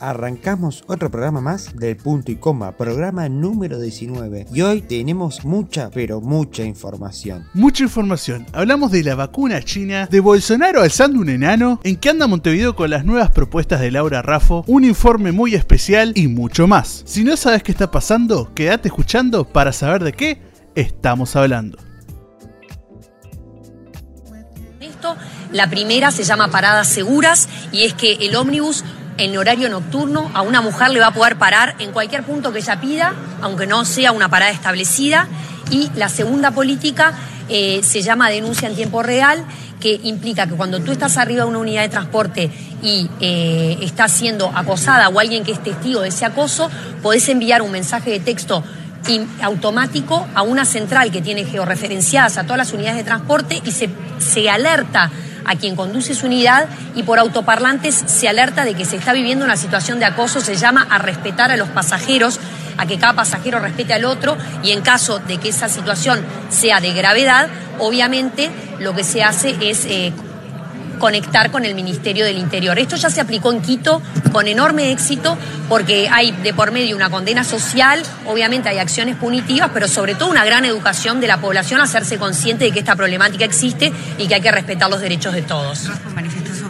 arrancamos otro programa más del punto y coma, programa número 19. Y hoy tenemos mucha, pero mucha información. Mucha información. Hablamos de la vacuna china, de Bolsonaro alzando un enano, en qué anda Montevideo con las nuevas propuestas de Laura Raffo, un informe muy especial y mucho más. Si no sabes qué está pasando, quédate escuchando para saber de qué estamos hablando. Esto, la primera se llama paradas seguras y es que el ómnibus en horario nocturno a una mujer le va a poder parar en cualquier punto que ella pida, aunque no sea una parada establecida. Y la segunda política eh, se llama denuncia en tiempo real, que implica que cuando tú estás arriba de una unidad de transporte y eh, estás siendo acosada o alguien que es testigo de ese acoso, podés enviar un mensaje de texto automático a una central que tiene georreferenciadas a todas las unidades de transporte y se, se alerta a quien conduce su unidad y por autoparlantes se alerta de que se está viviendo una situación de acoso, se llama a respetar a los pasajeros, a que cada pasajero respete al otro y en caso de que esa situación sea de gravedad, obviamente lo que se hace es eh, conectar con el Ministerio del Interior. Esto ya se aplicó en Quito con enorme éxito porque hay de por medio una condena social, obviamente hay acciones punitivas, pero sobre todo una gran educación de la población a hacerse consciente de que esta problemática existe y que hay que respetar los derechos de todos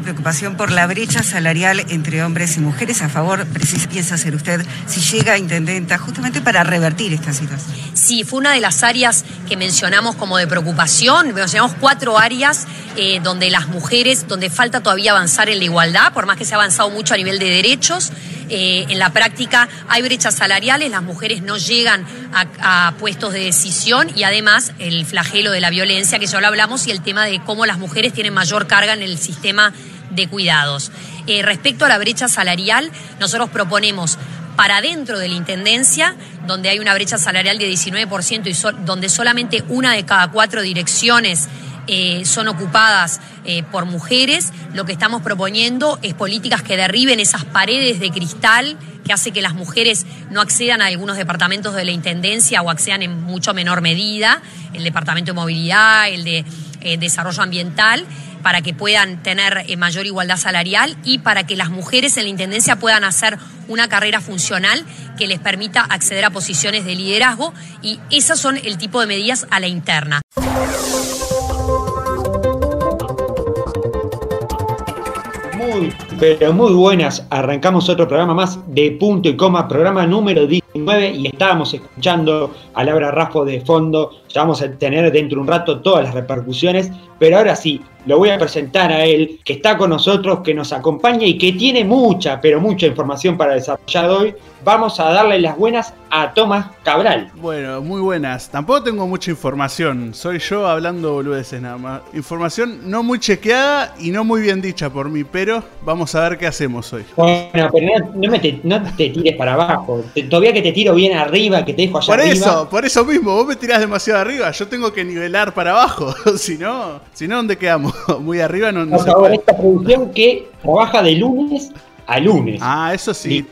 preocupación por la brecha salarial entre hombres y mujeres. A favor, piensa hacer usted si llega a intendenta justamente para revertir esta situación? Sí, fue una de las áreas que mencionamos como de preocupación. Mencionamos cuatro áreas eh, donde las mujeres, donde falta todavía avanzar en la igualdad, por más que se ha avanzado mucho a nivel de derechos. Eh, en la práctica hay brechas salariales, las mujeres no llegan a, puestos de decisión y además el flagelo de la violencia, que ya lo hablamos, y el tema de cómo las mujeres tienen mayor carga en el sistema de cuidados. Eh, respecto a la brecha salarial, nosotros proponemos para dentro de la Intendencia, donde hay una brecha salarial de 19% y donde solamente una de cada cuatro direcciones eh, son ocupadas eh, por mujeres, lo que estamos proponiendo es políticas que derriben esas paredes de cristal que hace que las mujeres no accedan a algunos departamentos de la Intendencia o accedan en mucho menor medida, el Departamento de Movilidad, el de Desarrollo Ambiental para que puedan tener eh, mayor igualdad salarial y para que las mujeres en la Intendencia puedan hacer una carrera funcional que les permita acceder a posiciones de liderazgo y esas son el tipo de medidas a la interna. Pero muy buenas. Arrancamos otro programa más de punto y coma, programa número 19 y estábamos escuchando a Laura Raffo de fondo. Ya vamos a tener dentro de un rato todas las repercusiones, pero ahora sí, lo voy a presentar a él, que está con nosotros, que nos acompaña y que tiene mucha, pero mucha información para desarrollar hoy. Vamos a darle las buenas a Tomás Cabral. Bueno, muy buenas. Tampoco tengo mucha información. Soy yo hablando boludeces nada más. Información no muy chequeada y no muy bien dicha por mí, pero vamos a ver qué hacemos hoy. Bueno, pero no, te, no te, tires para abajo. todavía que te tiro bien arriba, que te dejo allá por arriba. Por eso, por eso mismo. Vos me tirás demasiado arriba. Yo tengo que nivelar para abajo. si no, si no, ¿dónde quedamos? muy arriba no, no esta producción que trabaja de lunes a lunes. Ah, eso sí.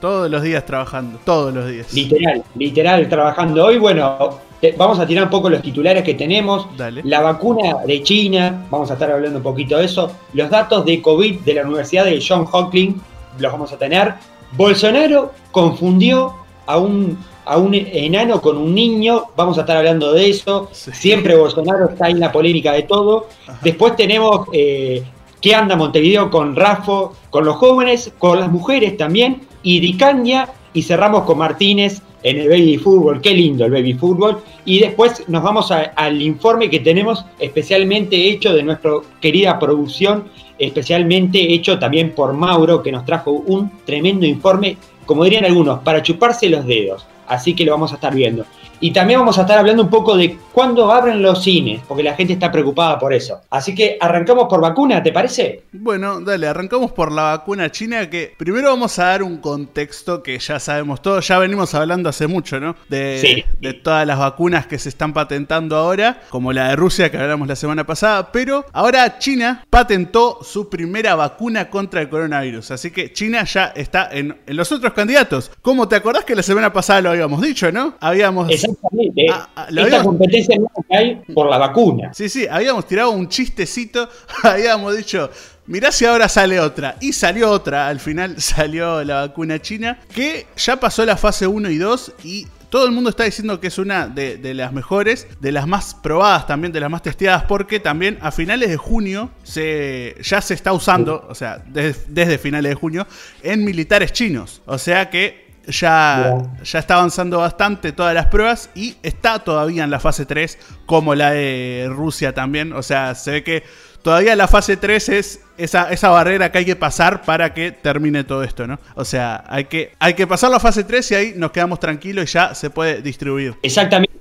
Todos los días trabajando, todos los días. Literal, literal trabajando. Hoy, bueno, vamos a tirar un poco los titulares que tenemos. La vacuna de China, vamos a estar hablando un poquito de eso. Los datos de COVID de la Universidad de John Hopkins, los vamos a tener. Bolsonaro confundió a un a un enano con un niño, vamos a estar hablando de eso. Siempre Bolsonaro está en la polémica de todo. Después tenemos eh, qué anda Montevideo con Rafo, con los jóvenes, con las mujeres también, y Dicaña, y cerramos con Martínez en el baby fútbol, qué lindo el baby fútbol. Y después nos vamos al informe que tenemos especialmente hecho de nuestra querida producción, especialmente hecho también por Mauro, que nos trajo un tremendo informe, como dirían algunos, para chuparse los dedos así que lo vamos a estar viendo. Y también vamos a estar hablando un poco de cuándo abren los cines, porque la gente está preocupada por eso. Así que arrancamos por vacuna, ¿te parece? Bueno, dale, arrancamos por la vacuna china, que primero vamos a dar un contexto que ya sabemos todos, ya venimos hablando hace mucho, ¿no? De, de todas las vacunas que se están patentando ahora, como la de Rusia que hablamos la semana pasada, pero ahora China patentó su primera vacuna contra el coronavirus, así que China ya está en, los otros candidatos. ¿Cómo te acordás que la semana pasada lo habíamos dicho, ¿no? Habíamos... Exactamente. Ah, ah, Esta competencia no hay por la vacuna. Sí, sí, habíamos tirado un chistecito, habíamos dicho, mirá si ahora sale otra. Y salió otra, al final salió la vacuna china, que ya pasó la fase 1 y 2 y todo el mundo está diciendo que es una de, las mejores, de las más probadas también, de las más testeadas, porque también a finales de junio se, ya se está usando, o sea, desde finales de junio, en militares chinos. O sea que ya, ya está avanzando bastante todas las pruebas y está todavía en la fase 3, como la de Rusia también. O sea, se ve que todavía la fase 3 es esa, esa barrera que hay que pasar para que termine todo esto, ¿no? O sea, hay que, hay que pasar la fase 3 y ahí nos quedamos tranquilos y ya se puede distribuir. Exactamente.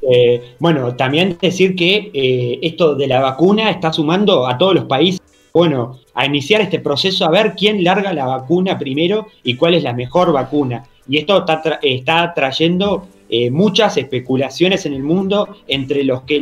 bueno, también decir que eh, esto de la vacuna está sumando a todos los países bueno, a iniciar este proceso a ver quién larga la vacuna primero y cuál es la mejor vacuna. Y esto está, trayendo eh, muchas especulaciones en el mundo entre los que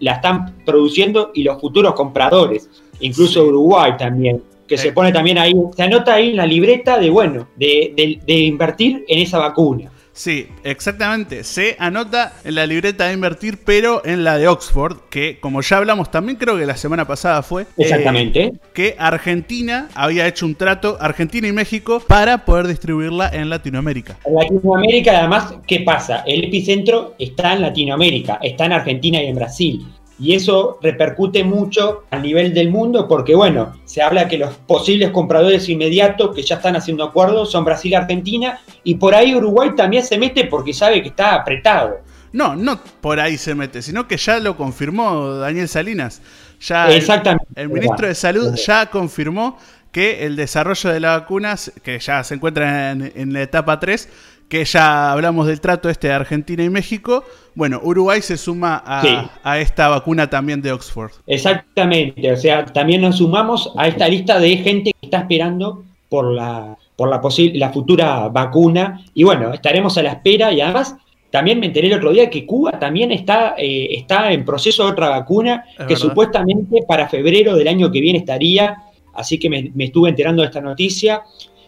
la están produciendo y los futuros compradores, incluso Uruguay también, que se pone también ahí, se anota ahí en la libreta de, bueno, de invertir en esa vacuna. Sí, exactamente. Se anota en la libreta de invertir, pero en la de Oxford, que como ya hablamos también creo que la semana pasada fue. Eh, Exactamente. que Argentina había hecho un trato, Argentina y México, para poder distribuirla en Latinoamérica. En Latinoamérica, además, ¿qué pasa? El epicentro está en Latinoamérica, está en Argentina y en Brasil. Y eso repercute mucho a nivel del mundo porque, bueno, se habla que los posibles compradores inmediatos que ya están haciendo acuerdos son Brasil y Argentina, y por ahí Uruguay también se mete porque sabe que está apretado. No, no por ahí se mete, sino que ya lo confirmó Daniel Salinas. Ya Exactamente. El, ministro de Salud ya confirmó que el desarrollo de las vacunas, que ya se encuentra en, en la etapa 3, que ya hablamos del trato este de Argentina y México, bueno, Uruguay se suma a, esta vacuna también de Oxford. Exactamente, o sea, también nos sumamos a esta lista de gente que está esperando por la, por la, la futura vacuna. Y bueno, estaremos a la espera y además también me enteré el otro día que Cuba también está, eh, está en proceso de otra vacuna que supuestamente para febrero del año que viene estaría, así que me, estuve enterando de esta noticia.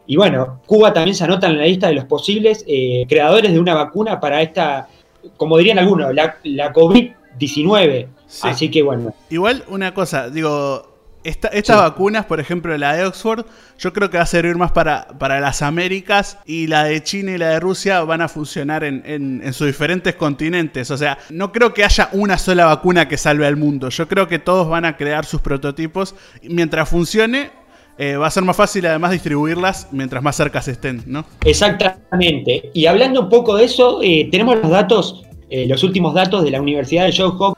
Y bueno, Cuba también se anota en la lista de los posibles eh, creadores de una vacuna para esta, como dirían algunos, la, COVID-19. Así que bueno. Igual una cosa, digo, estas vacunas, por ejemplo, la de Oxford, yo creo que va a servir más para, para las Américas y la de China y la de Rusia van a funcionar en, en, sus diferentes continentes. O sea, no creo que haya una sola vacuna que salve al mundo. Yo creo que todos van a crear sus prototipos. Mientras funcione, eh, va a ser más fácil además distribuirlas mientras más cerca se estén, ¿no? Exactamente. Y hablando un poco de eso, eh, tenemos los datos, eh, los últimos datos de la Universidad de Johns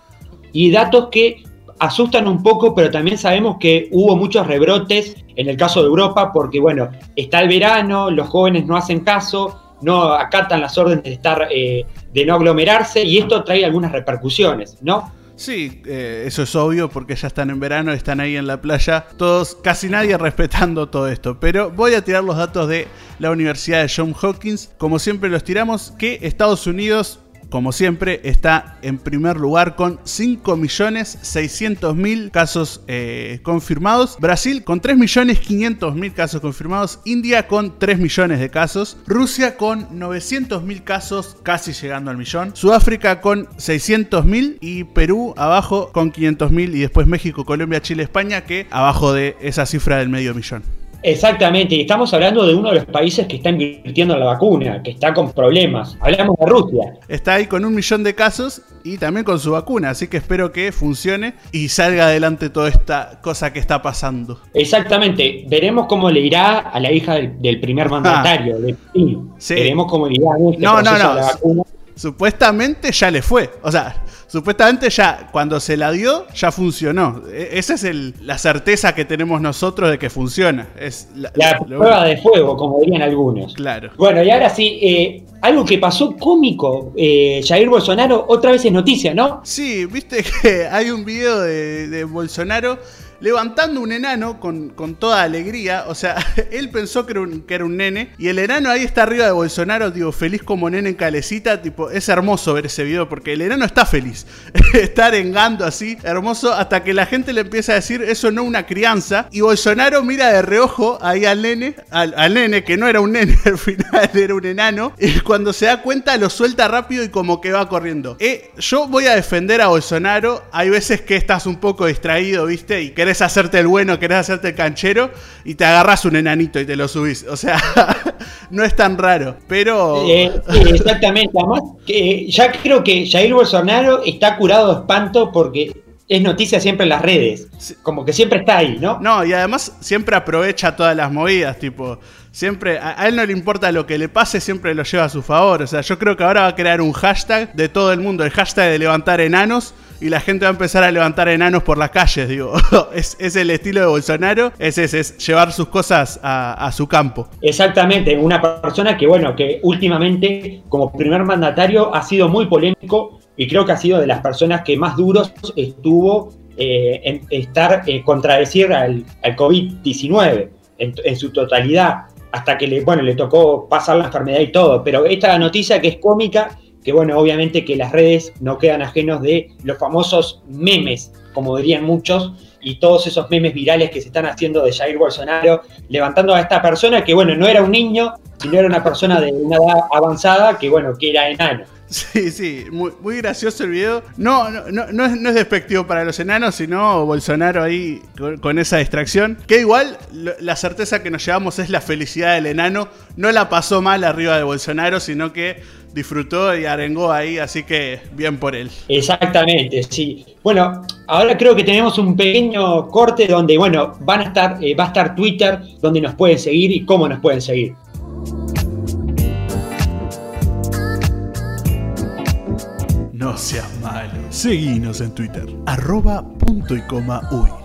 y datos que asustan un poco, pero también sabemos que hubo muchos rebrotes en el caso de Europa, porque bueno, está el verano, los jóvenes no hacen caso, no acatan las órdenes de estar, de no aglomerarse, y esto trae algunas repercusiones, ¿no? Sí, eh, eso es obvio porque ya están en verano, están ahí en la playa, todos, casi nadie respetando todo esto. Pero voy a tirar los datos de la Universidad de Johns Hopkins, como siempre los tiramos, que Estados Unidos como siempre, está en primer lugar con 5.600.000 casos eh, confirmados. Brasil con 3.500.000 casos confirmados. India con 3 millones de casos. Rusia con 900.000 casos, casi llegando al millón. Sudáfrica con 600.000 y Perú abajo con 500.000 y después México, Colombia, Chile, España que abajo de esa cifra del medio millón. Exactamente, y estamos hablando de uno de los países que está invirtiendo en la vacuna, que está con problemas. Hablamos de Rusia. Está ahí con un millón de casos y también con su vacuna, así que espero que funcione y salga adelante toda esta cosa que está pasando. Exactamente, veremos cómo le irá a la hija del, primer ah. mandatario, de sí. Veremos cómo le irá a este no, no, no. la vacuna. Supuestamente ya le fue. O sea, Supuestamente ya cuando se la dio, ya funcionó. E, esa es la certeza que tenemos nosotros de que funciona. Es la, prueba de fuego, como dirían algunos. Claro. Bueno, y ahora sí, eh, algo que pasó cómico, eh, Jair Bolsonaro otra vez es noticia, ¿no? Sí, viste que hay un video de Bolsonaro levantando un enano con, toda alegría. O sea, él pensó que era, un, que era, un, nene. Y el enano ahí está arriba de Bolsonaro, digo, feliz como nene en calecita. Tipo, es hermoso ver ese video porque el enano está feliz. está arengando así, hermoso, hasta que la gente le empieza a decir, eso no una crianza. Y Bolsonaro mira de reojo ahí al nene, al, nene, que no era un nene, al final era un enano. Y cuando se da cuenta, lo suelta rápido y como que va corriendo. Eh, yo voy a defender a Bolsonaro. Hay veces que estás un poco distraído, ¿viste? Y querés querés hacerte el bueno, querés hacerte el canchero y te agarras un enanito y te lo subís. O sea, no es tan raro, pero... Eh, exactamente, además que ya creo que Jair Bolsonaro está curado de espanto porque es noticia siempre en las redes. Como que siempre está ahí, ¿no? No, y además siempre aprovecha todas las movidas, tipo, siempre, a, él no le importa lo que le pase, siempre lo lleva a su favor. O sea, yo creo que ahora va a crear un hashtag de todo el mundo, el hashtag de levantar enanos. Y la gente va a empezar a levantar enanos por las calles, digo. es, el estilo de Bolsonaro, es es llevar sus cosas a, su campo. Exactamente, una persona que, bueno, que últimamente como primer mandatario ha sido muy polémico y creo que ha sido de las personas que más duros estuvo eh, en estar eh, contradecir al, COVID-19 en, su totalidad, hasta que bueno, le tocó pasar la enfermedad y todo. Pero esta noticia que es cómica, que bueno, obviamente que las redes no quedan ajenos de los famosos memes, como dirían muchos, y todos esos memes virales que se están haciendo de Jair Bolsonaro, levantando a esta persona que bueno, no era un niño, sino era una persona de una edad avanzada, que bueno, que era enano. Sí, sí, muy, gracioso el video. No, no, no, no, es, despectivo para los enanos, sino Bolsonaro ahí con, esa distracción. Que igual la certeza que nos llevamos es la felicidad del enano. No la pasó mal arriba de Bolsonaro, sino que disfrutó y arengó ahí, así que bien por él. Exactamente, sí. Bueno, ahora creo que tenemos un pequeño corte donde, bueno, van a estar, eh, va a estar Twitter, donde nos pueden seguir y cómo nos pueden seguir. No seas malo. Seguinos en Twitter. Arroba punto y coma uy.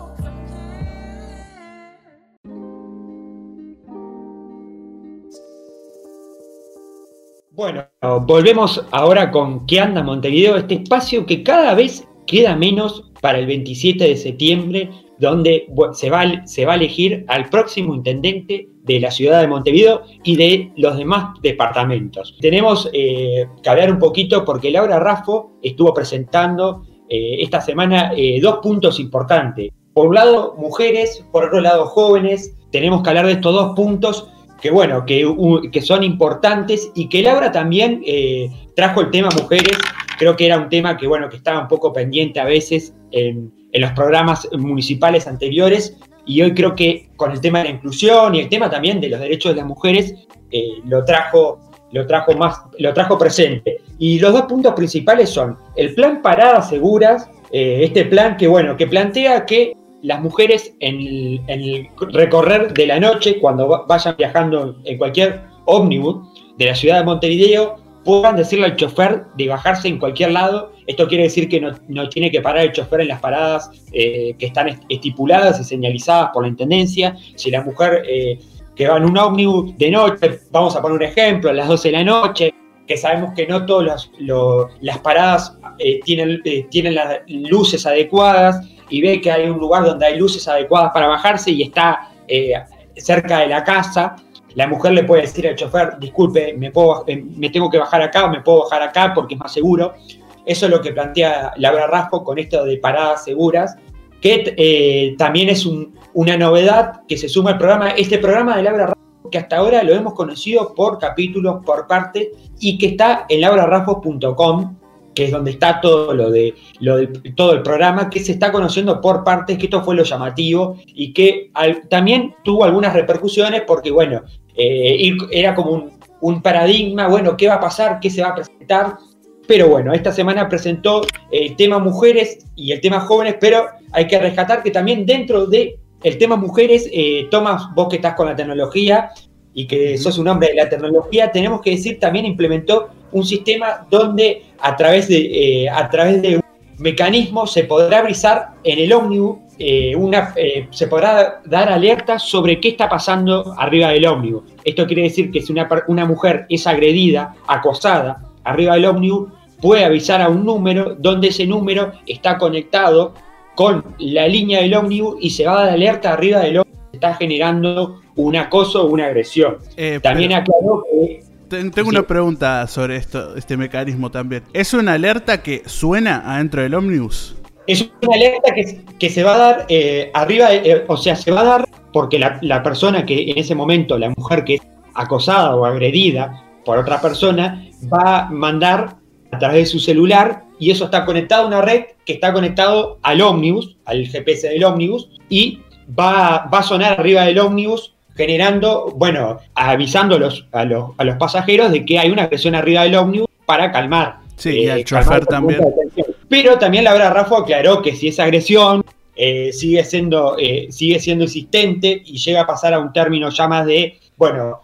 Bueno, volvemos ahora con ¿Qué anda Montevideo? Este espacio que cada vez queda menos para el 27 de septiembre, donde se va, a elegir al próximo intendente de la ciudad de Montevideo y de los demás departamentos. Tenemos eh, que hablar un poquito porque Laura Raffo estuvo presentando eh, esta semana eh, dos puntos importantes. Por un lado, mujeres, por otro lado, jóvenes. Tenemos que hablar de estos dos puntos que, bueno, que, que son importantes y que Laura también trajo el tema mujeres. Creo que era un tema que, bueno, que estaba un poco pendiente a veces en, en los programas municipales anteriores y hoy creo que con el tema de la inclusión y el tema también de los derechos de las mujeres eh, lo trajo lo trajo más lo trajo presente y los dos puntos principales son el plan paradas seguras eh, este plan que bueno que plantea que las mujeres en el, recorrer de la noche cuando vayan viajando en cualquier ómnibus de la ciudad de Montevideo puedan decirle al chofer de bajarse en cualquier lado. Esto quiere decir que no, tiene que parar el chofer en las paradas eh, que están estipuladas y señalizadas por la Intendencia. Si la mujer eh, que va en un ómnibus de noche, vamos a poner un ejemplo, a las 12 de la noche, que sabemos que no todas las paradas eh, tienen, tienen las luces adecuadas y ve que hay un lugar donde hay luces adecuadas para bajarse y está cerca de la casa, la mujer le puede decir al chofer, disculpe, me, puedo, eh, me tengo que bajar acá, me puedo bajar acá porque es más seguro. Eso es lo que plantea Laura Rasco con esto de paradas seguras, que eh, también es una novedad que se suma al programa. Este programa de Laura Rasco, que hasta ahora lo hemos conocido por capítulos, por parte, y que está en laurarascos.com, que es donde está todo lo de, lo de, todo el programa, que se está conociendo por partes, que esto fue lo llamativo y que también tuvo algunas repercusiones porque, bueno, eh, era como un, paradigma, bueno, ¿qué va a pasar? ¿Qué se va a presentar? Pero bueno, esta semana presentó el tema mujeres y el tema jóvenes, pero hay que rescatar que también dentro de el tema mujeres, eh, Tomás, vos que estás con la tecnología y que sos un hombre de la tecnología, tenemos que decir, también implementó un sistema donde a través de, eh, a través de un mecanismo se podrá avisar en el ómnibus eh, una, eh, se podrá dar alerta sobre qué está pasando arriba del ómnibus. Esto quiere decir que si una, una mujer es agredida, acosada arriba del ómnibus, puede avisar a un número donde ese número está conectado con la línea del ómnibus y se va a dar alerta arriba del ómnibus que está generando un acoso o una agresión. Eh, también aclaró que tengo una pregunta sobre esto, este mecanismo también. ¿Es una alerta que suena adentro del ómnibus? Es una alerta que, se va a dar eh, arriba, eh, o sea, se va a dar porque la, persona que en ese momento, la mujer que es acosada o agredida por otra persona, va a mandar a través de su celular y eso está conectado a una red que está conectado al ómnibus, al GPS del ómnibus, y va, va a sonar arriba del ómnibus generando, bueno, avisando a los, a los, a los pasajeros de que hay una presión arriba del ómnibus para calmar. Sí, y al eh, chofer también. Pero también Laura Raffo aclaró que si esa agresión eh, sigue, siendo, eh, sigue siendo insistente y llega a pasar a un término ya más de, bueno,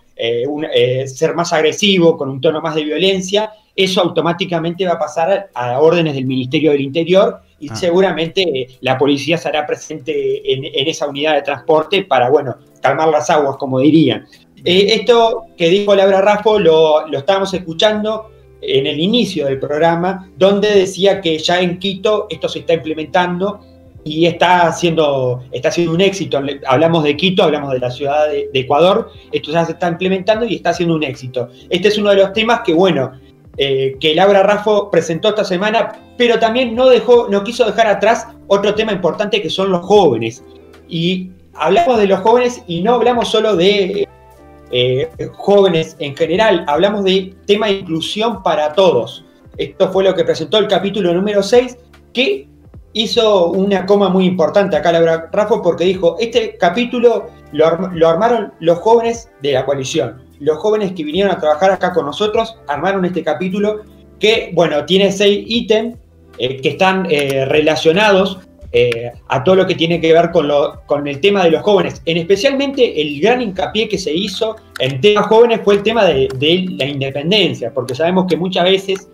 ser más agresivo, con un tono más de violencia, eso automáticamente va a pasar a órdenes del Ministerio del Interior y ah. seguramente la policía estará presente en, en, esa unidad de transporte para, bueno, calmar las aguas, como dirían. esto que dijo Laura Raffo lo, lo estábamos escuchando en el inicio del programa, donde decía que ya en Quito esto se está implementando y está haciendo, está haciendo un éxito. Hablamos de Quito, hablamos de la ciudad de, Ecuador, esto ya se está implementando y está haciendo un éxito. Este es uno de los temas que, bueno, eh, que Laura Raffo presentó esta semana, pero también no, dejó, no quiso dejar atrás otro tema importante que son los jóvenes. Y hablamos de los jóvenes y no hablamos solo de eh, jóvenes en general, hablamos de tema de inclusión para todos. Esto fue lo que presentó el capítulo número 6, que hizo una coma muy importante acá Laura Raffo porque dijo, este capítulo lo, armaron los jóvenes de la coalición. Los jóvenes que vinieron a trabajar acá con nosotros armaron este capítulo que, bueno, tiene seis ítems eh, que están eh, relacionados eh, a todo lo que tiene que ver con, lo, con el tema de los jóvenes. En especialmente el gran hincapié que se hizo en temas jóvenes fue el tema de, la independencia, porque sabemos que muchas veces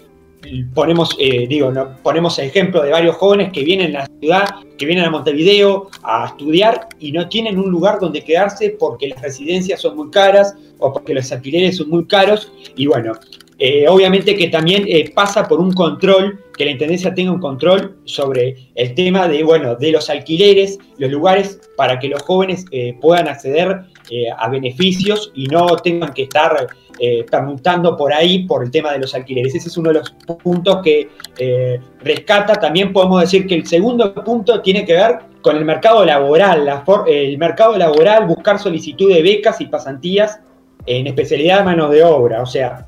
ponemos, eh, digo, ¿no? ponemos el ejemplo de varios jóvenes que vienen a la ciudad, que vienen a Montevideo a estudiar y no tienen un lugar donde quedarse porque las residencias son muy caras o porque los alquileres son muy caros. Y bueno, eh, obviamente que también eh, pasa por un control, que la Intendencia tenga un control sobre el tema de, bueno, de los alquileres, los lugares para que los jóvenes eh, puedan acceder a beneficios y no tengan que estar permutando por ahí por el tema de los alquileres. Ese es uno de los puntos que rescata. También podemos decir que el segundo punto tiene que ver con el mercado laboral, el mercado laboral, buscar solicitud de becas y pasantías en especialidad de mano de obra. O sea,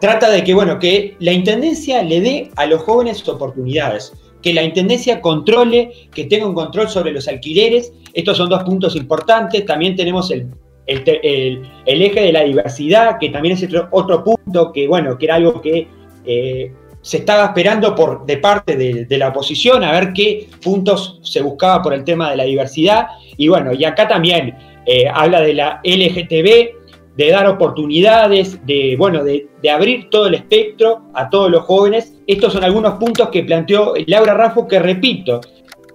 trata de que, bueno, que la Intendencia le dé a los jóvenes oportunidades, que la Intendencia controle, que tenga un control sobre los alquileres. Estos son dos puntos importantes. También tenemos el, el, eje de la diversidad, que también es otro, punto que, bueno, que era algo que eh, se estaba esperando por, de parte de, la oposición, a ver qué puntos se buscaba por el tema de la diversidad. Y bueno, y acá también eh, habla de la LGTB, de dar oportunidades, de, bueno, de, abrir todo el espectro a todos los jóvenes. Estos son algunos puntos que planteó Laura Raffo, que repito,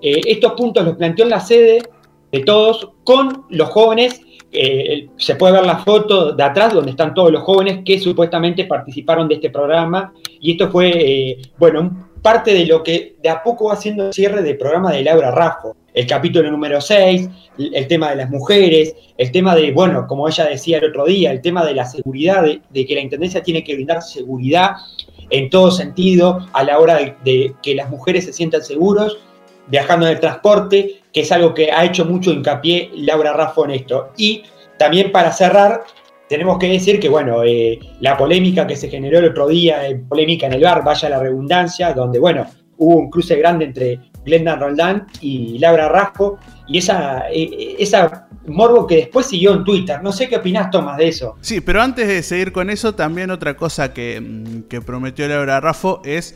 eh, estos puntos los planteó en la sede de todos con los jóvenes. Eh, se puede ver la foto de atrás donde están todos los jóvenes que supuestamente participaron de este programa. Y esto fue, eh, bueno, parte de lo que de a poco va haciendo el cierre del programa de Laura Raffo el capítulo número 6, el tema de las mujeres, el tema de, bueno, como ella decía el otro día, el tema de la seguridad, de, que la Intendencia tiene que brindar seguridad en todo sentido a la hora de, que las mujeres se sientan seguros viajando en el transporte, que es algo que ha hecho mucho hincapié Laura Raffo en esto. Y también para cerrar, tenemos que decir que, bueno, eh, la polémica que se generó el otro día, eh, polémica en el bar, vaya la redundancia, donde, bueno, hubo un cruce grande entre Glenda Roldán y Laura Rasco, y esa, e, esa morbo que después siguió en Twitter. No sé qué opinás, Tomás, de eso. Sí, pero antes de seguir con eso, también otra cosa que, mm, prometió Laura Raffo es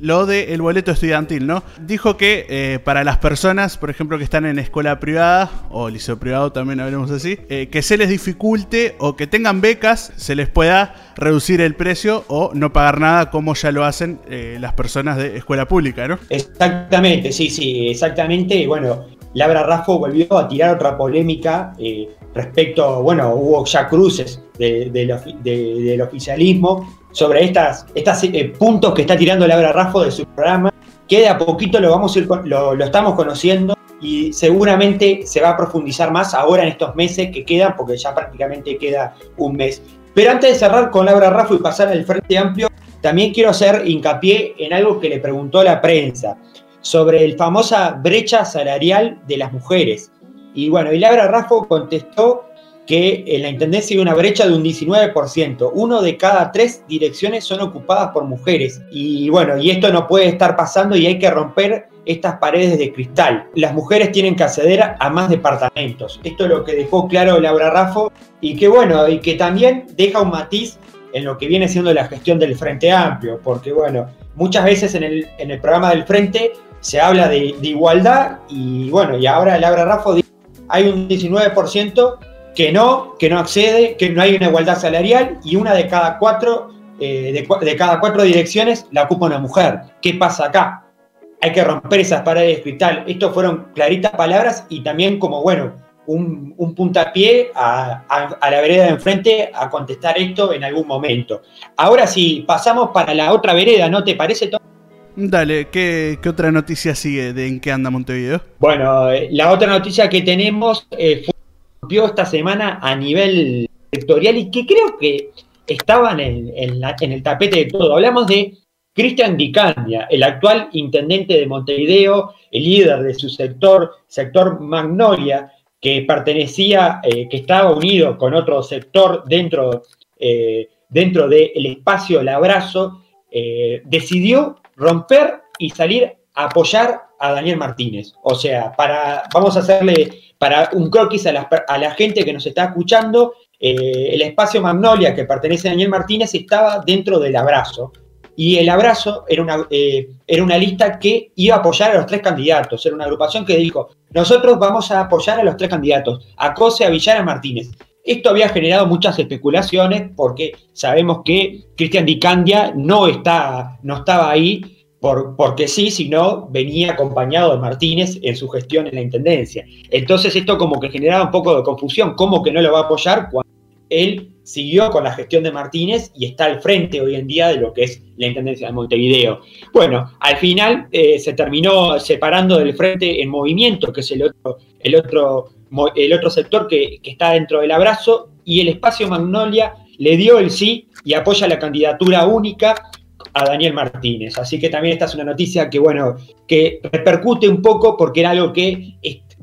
lo del boleto estudiantil, ¿no? Dijo que eh, para las personas, por ejemplo, que están en escuela privada, o liceo privado también hablemos así, eh, que se les dificulte o que tengan becas, se les pueda reducir el precio o no pagar nada como ya lo hacen eh, las personas de escuela pública, ¿no? Exactamente, sí, sí, exactamente. Bueno, Labra Raffo volvió a tirar otra polémica eh, respecto, bueno, hubo ya cruces del oficialismo sobre estos estas eh, puntos que está tirando Labra Raffo de su programa, que de a poquito lo, vamos lo, lo estamos conociendo y seguramente se va a profundizar más ahora en estos meses que quedan, porque ya prácticamente queda un mes. Pero antes de cerrar con Laura Raffo y pasar al Frente Amplio, también quiero hacer hincapié en algo que le preguntó la prensa sobre la famosa brecha salarial de las mujeres. Y bueno, y Laura Raffo contestó que en la Intendencia hay una brecha de un 19%. Uno de cada tres direcciones son ocupadas por mujeres. Y bueno, y esto no puede estar pasando y hay que romper estas paredes de cristal. Las mujeres tienen que acceder a más departamentos. Esto es lo que dejó claro Laura Raffo y que bueno, y que también deja un matiz en lo que viene siendo la gestión del Frente Amplio, porque bueno, muchas veces en el, en el programa del Frente se habla de, igualdad y bueno, y ahora Laura Raffo dice hay un 19% que no, que no accede, que no hay una igualdad salarial y una de cada cuatro, eh, de, cada cuatro direcciones la ocupa una mujer. ¿Qué pasa acá? Hay que romper esas paredes de cristal. Estos fueron claritas palabras y también como, bueno, un, un puntapié a, a, la vereda de enfrente a contestar esto en algún momento. Ahora sí, pasamos para la otra vereda, ¿no te parece, Tom? Dale, ¿qué, otra noticia sigue de en qué anda Montevideo? Bueno, eh, la otra noticia que tenemos eh, fue esta semana a nivel sectorial y que creo que estaban en, el tapete de todo. Hablamos de Cristian Dicandia, el actual intendente de Montevideo, el líder de su sector, sector Magnolia, que pertenecía, eh, que estaba unido con otro sector dentro, eh, dentro del espacio El Abrazo, decidió romper y salir a apoyar a Daniel Martínez. O sea, para, vamos a hacerle para un croquis a la, gente que nos está escuchando, eh, el espacio Magnolia que pertenece a Daniel Martínez estaba dentro del abrazo. Y el abrazo era una, eh, era una lista que iba a apoyar a los tres candidatos. Era una agrupación que dijo, nosotros vamos a apoyar a los tres candidatos, a Cose, a Villar, a Martínez. Esto había generado muchas especulaciones porque sabemos que Cristian Dicandia no, está, no estaba ahí porque sí, sino venía acompañado de Martínez en su gestión en la Intendencia. Entonces esto como que generaba un poco de confusión, ¿cómo que no lo va a apoyar cuando él siguió con la gestión de Martínez y está al frente hoy en día de lo que es la Intendencia de Montevideo? Bueno, al final eh, se terminó separando del frente en movimiento, que es el otro, el otro, el otro sector que, que está dentro del abrazo, y el espacio Magnolia le dio el sí y apoya la candidatura única a Daniel Martínez. Así que también esta es una noticia que, bueno, que repercute un poco porque era algo que,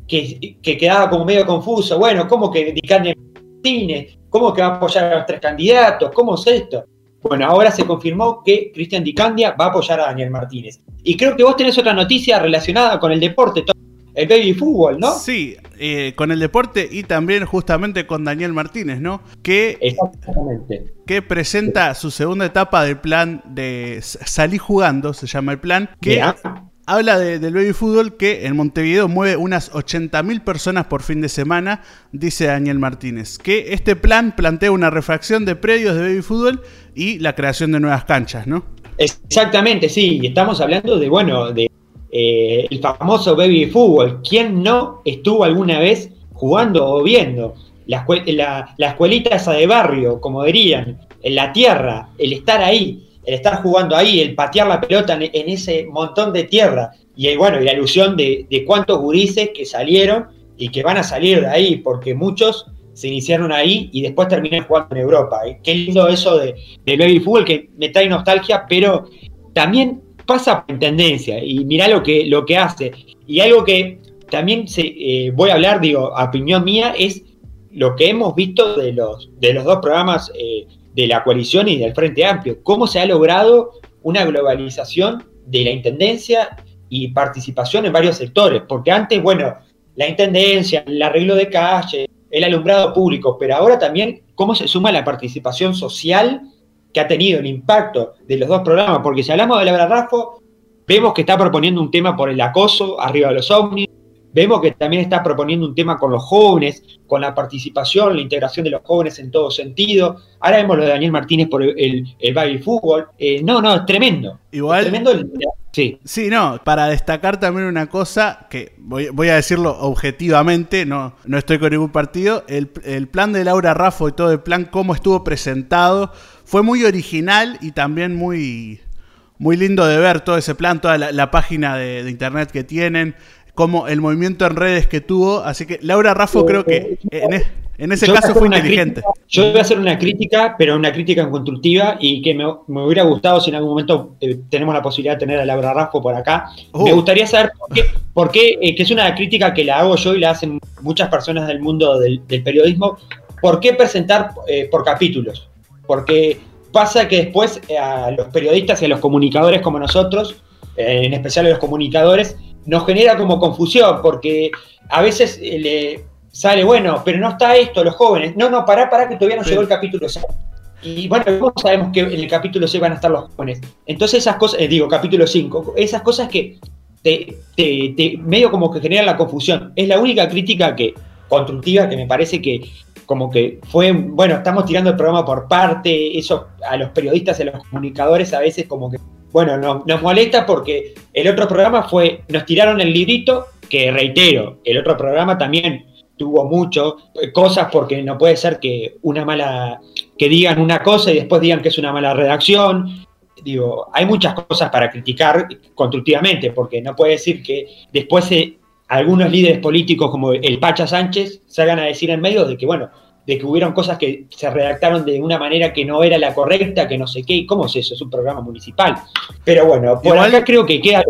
que, quedaba como medio confuso. Bueno, ¿cómo que Daniel Martínez? ¿Cómo que va a apoyar a los tres candidatos? ¿Cómo es esto? Bueno, ahora se confirmó que Cristian Dicandia va a apoyar a Daniel Martínez. Y creo que vos tenés otra noticia relacionada con el deporte, el baby fútbol, ¿no? Sí, eh, con el deporte y también justamente con Daniel Martínez, ¿no? Que, Exactamente. que presenta su segunda etapa del plan de Salir jugando, se llama el plan, que habla del baby fútbol que en Montevideo mueve unas 80.000 personas por fin de semana, dice Daniel Martínez. Que este plan plantea una refracción de predios de baby fútbol y la creación de nuevas canchas, ¿no? Exactamente, sí, y estamos hablando de, bueno, de eh, el famoso baby fútbol. ¿Quién no estuvo alguna vez jugando o viendo? La, escuelita esa de barrio, como dirían, en la tierra, el estar ahí, el estar jugando ahí, el patear la pelota en, ese montón de tierra. Y bueno, y la ilusión de, cuántos gurises que salieron y que van a salir de ahí, porque muchos se iniciaron ahí y después terminan jugando en Europa. Qué lindo eso de, del baby fútbol que me trae nostalgia, pero también pasa en tendencia y mira lo que, lo que hace. Y algo que también eh, voy a hablar, digo, a opinión mía, es lo que hemos visto de los, de los dos programas eh, de la coalición y del Frente Amplio, cómo se ha logrado una globalización de la Intendencia y participación en varios sectores, porque antes, bueno, la Intendencia, el arreglo de calle, el alumbrado público, pero ahora también cómo se suma la participación social que ha tenido el impacto de los dos programas, porque si hablamos de Laura Raffo, vemos que está proponiendo un tema por el acoso arriba de los ovnis, vemos que también está proponiendo un tema con los jóvenes, con la participación, la integración de los jóvenes en todo sentido. Ahora vemos lo de Daniel Martínez por el, el, baby fútbol. Eh, no, no, es tremendo. Igual. tremendo sí. sí, no, para destacar también una cosa que voy, voy, a decirlo objetivamente, no, no estoy con ningún partido. El, el plan de Laura Raffo y todo el plan, cómo estuvo presentado fue muy original y también muy, muy lindo de ver todo ese plan, toda la, página de, internet que tienen, como el movimiento en redes que tuvo. Así que Laura Raffo creo que en, ese caso fue inteligente. yo voy a hacer una crítica, pero una crítica constructiva y que me, hubiera gustado si en algún momento eh, tenemos la posibilidad de tener a Laura Raffo por acá. Oh. Me gustaría saber por qué, eh, que es una crítica que la hago yo y la hacen muchas personas del mundo del periodismo, ¿por qué presentar eh, por capítulos? Porque pasa que después eh, a los periodistas y a los comunicadores como nosotros, eh, en especial a los comunicadores, nos genera como confusión, porque a veces le sale, bueno, pero no está esto, los jóvenes. No, no, pará, pará, que todavía no llegó el capítulo 6. Y bueno, ¿cómo sabemos que en el capítulo 6 van a estar los jóvenes? Entonces esas cosas, digo, capítulo 5, esas cosas que te, te, medio como que generan la confusión. Es la única crítica que constructiva que me parece que como que fue, bueno, estamos tirando el programa por parte, eso a los periodistas y a los comunicadores a veces como que, bueno, nos molesta porque el otro programa fue, nos tiraron el librito, que reitero, el otro programa también tuvo mucho, eh, cosas porque no puede ser que una mala, que digan una cosa y después digan que es una mala redacción, digo, hay muchas cosas para criticar constructivamente, porque no puede decir que después algunos líderes políticos como el Pacha Sánchez salgan a decir en medio de que, bueno, de que hubieron cosas que se redactaron de una manera que no era la correcta, que no sé qué, ¿cómo es eso? Es un programa municipal. Pero bueno, por acá creo que queda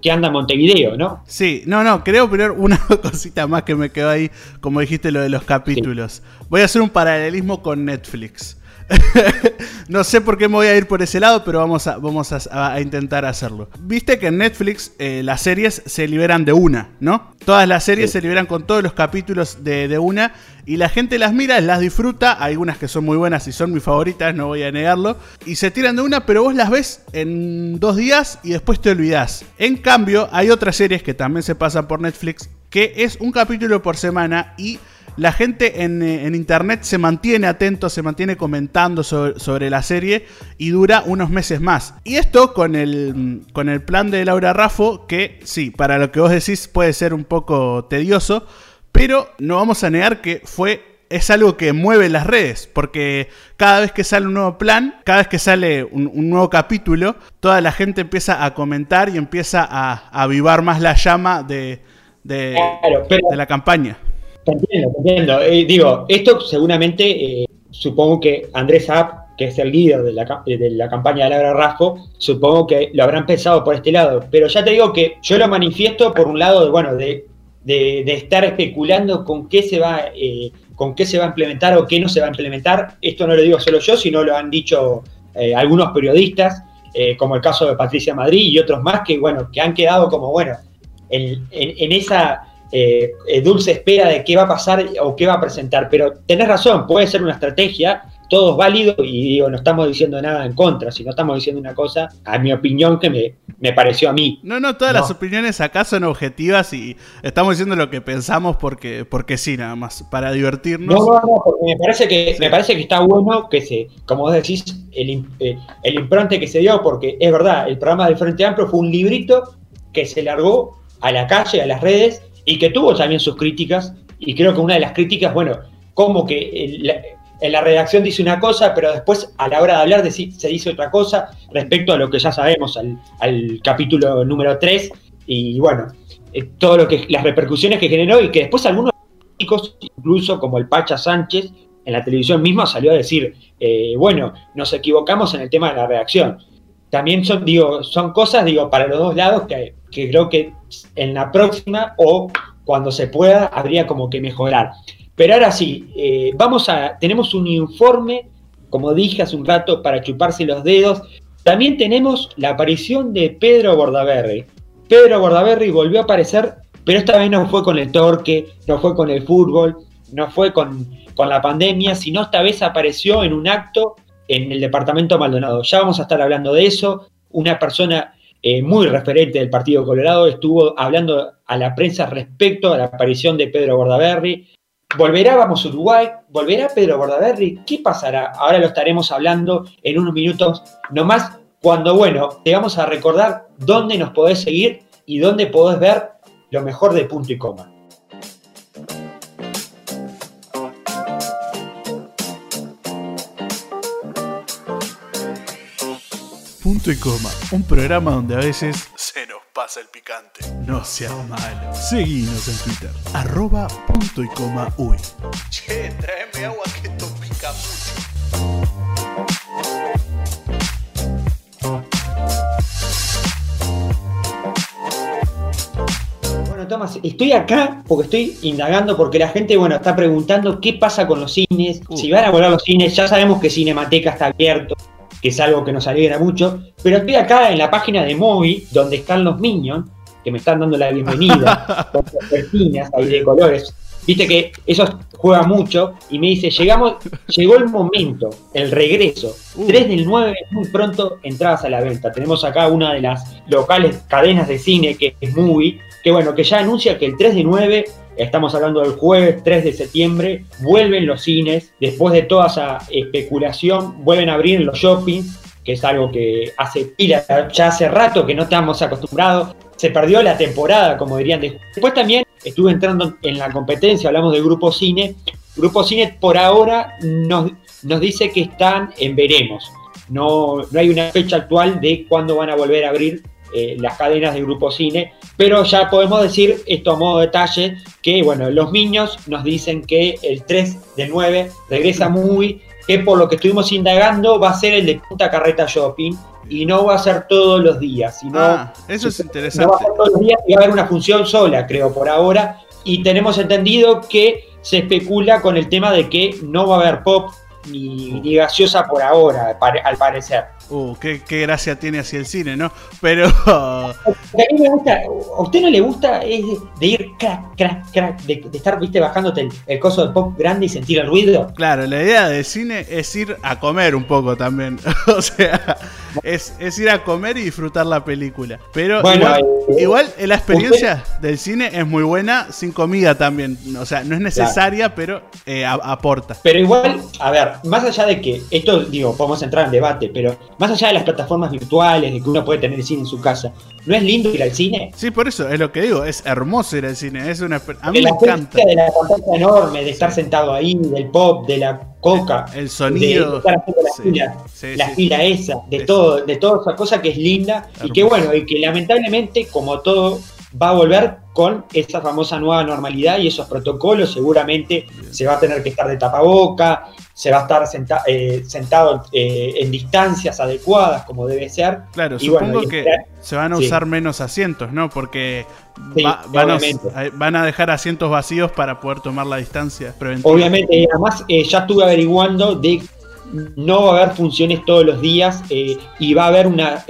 que anda Montevideo, ¿no? Sí, no, no, creo pero una cosita más que me quedó ahí, como dijiste lo de los capítulos. Voy a hacer un paralelismo con Netflix. no sé por qué me voy a ir por ese lado, pero vamos a, vamos a, intentar hacerlo. Viste que en Netflix eh, las series se liberan de una, ¿no? Todas las series se liberan con todos los capítulos de, de, una y la gente las mira, las disfruta. algunas que son muy buenas y son mis favoritas, no voy a negarlo. Y se tiran de una, pero vos las ves en dos días y después te olvidás. En cambio, hay otras series que también se pasan por Netflix que es un capítulo por semana y la gente eh, en, internet se mantiene atento, se mantiene comentando sobre, la serie y dura unos meses más. Y esto con el, con el plan de Laura Raffo, que sí, para lo que vos decís puede ser un poco tedioso, pero no vamos a negar que fue es algo que mueve las redes, porque cada vez que sale un nuevo plan, cada vez que sale un, nuevo capítulo, toda la gente empieza a comentar y empieza a, avivar más la llama de, de la campaña. Entiendo, entiendo. Eh, digo, esto seguramente, eh, supongo que Andrés App, que es el líder de la, de la campaña de Laura Raspo, supongo que lo habrán pensado por este lado. Pero ya te digo que yo lo manifiesto por un lado, de, bueno, de, estar especulando con qué se va... Eh, con qué se va a implementar o qué no se va a implementar. Esto no lo digo solo yo, sino lo han dicho algunos periodistas, como el caso de Patricia Madrid y otros más, que bueno, que han quedado como, bueno, en, en esa eh, eh, dulce espera de qué va a pasar o qué va a presentar. Pero tenés razón, puede ser una estrategia, todo es válido y digo, no estamos diciendo nada en contra, sino estamos diciendo una cosa, a mi opinión, que me, me pareció a mí. No, no, todas las opiniones acá son objetivas y estamos diciendo lo que pensamos porque, porque sí, nada más, para divertirnos. No, no, no, porque me parece que, me parece que está bueno que se, como vos decís, el, eh, el impronte que se dio, porque es verdad, el programa del Frente Amplio fue un librito que se largó a la calle, a las redes, y que tuvo también sus críticas, y creo que una de las críticas, bueno, como que en la redacción dice una cosa, pero después a la hora de hablar se dice otra cosa respecto a lo que ya sabemos al, capítulo número 3, y bueno, eh, todo lo que las repercusiones que generó y que después algunos críticos, incluso como el Pacha Sánchez, en la televisión misma salió a decir, eh, bueno, nos equivocamos en el tema de la redacción. También son, digo, son cosas, digo, para los dos lados que que creo que en la próxima o cuando se pueda habría como que mejorar. Pero ahora sí, eh, vamos a, tenemos un informe, como dije hace un rato, para chuparse los dedos. También tenemos la aparición de Pedro Bordaberry. Pedro Bordaberry volvió a aparecer, pero esta vez no fue con el torque, no fue con el fútbol, no fue con, con la pandemia, sino esta vez apareció en un acto en el departamento Maldonado. Ya vamos a estar hablando de eso. Una persona eh, muy referente del Partido Colorado, estuvo hablando a la prensa respecto a la aparición de Pedro Bordaberry. ¿Volverá Vamos Uruguay? ¿Volverá Pedro Bordaberry? ¿Qué pasará? Ahora lo estaremos hablando en unos minutos nomás, cuando, bueno, te vamos a recordar dónde nos podés seguir y dónde podés ver lo mejor de punto y coma. Punto y coma, un programa donde a veces se nos pasa el picante. No seas malo. Seguinos en Twitter, arroba punto y coma uy. Che, tráeme agua que esto pica mucho. Bueno, más. Estoy acá porque estoy indagando, porque la gente, bueno, está preguntando qué pasa con los cines, uh. si van a volar los cines. Ya sabemos que Cinemateca está abierto, que es algo que nos alegra mucho. Pero estoy acá en la página de Movi, donde están los Minions, que me están dando la bienvenida, con cortinas ahí de colores. Viste que eso juega mucho y me dice, llegamos, llegó el momento, el regreso. 3 uh. del 9, muy pronto entradas a la venta. Tenemos acá una de las locales cadenas de cine que es Movie, que bueno, que ya anuncia que el 3 de 9, estamos hablando del jueves 3 de septiembre, vuelven los cines, después de toda esa especulación, vuelven a abrir los shoppings, que es algo que hace pila, ya hace rato que no estamos acostumbrados, se perdió la temporada, como dirían. Después también estuve entrando en la competencia, hablamos del Grupo Cine. Grupo Cine por ahora nos, dice que están en veremos. No hay una fecha actual de cuándo van a volver a abrir eh, las cadenas de Grupo Cine, pero ya podemos decir esto a modo de detalle, que bueno, los niños nos dicen que el 3 de 9 regresa muy, que por lo que estuvimos indagando va a ser el de Punta Carreta Shopping, y no va a ser todos los días, sino ah, eso es interesante. No va a ser todos los días y va a haber una función sola, creo, por ahora. Y tenemos entendido que se especula con el tema de que no va a haber pop ni, gaseosa por ahora, al parecer. Uh, qué, gracia tiene hacia el cine, ¿no? Pero. A mí me gusta, ¿a usted no le gusta es de ir crack, crack, crack, de, estar, viste, bajándote el, coso de pop grande y sentir el ruido? Claro, la idea del cine es ir a comer un poco también. o sea, es, ir a comer y disfrutar la película. Pero igual, eh, la experiencia del cine es muy buena sin comida también. O sea, no es necesaria, pero eh, aporta. Pero igual, a ver, más allá de que esto, digo, podemos entrar en debate, pero más allá de las plataformas virtuales, de que uno puede tener el cine en su casa, ¿no es lindo ir al cine? Sí, por eso es lo que digo, es hermoso ir al cine, es una a mí me encanta. De la pantalla enorme, de estar sentado ahí, del pop, de la coca, el, sonido, de la, fila, la fila esa, de todo, de toda esa cosa que es linda y que bueno, y que lamentablemente, como todo va a volver con esa famosa nueva normalidad y esos protocolos. Seguramente se va a tener que estar de tapaboca, se va a estar eh, sentado eh, en distancias adecuadas como debe ser. Claro, supongo que se van a usar menos asientos, ¿no? Porque van, a, dejar asientos vacíos para poder tomar la distancia preventiva. Obviamente, además eh, ya estuve averiguando de no va a haber funciones todos los días y va a haber una,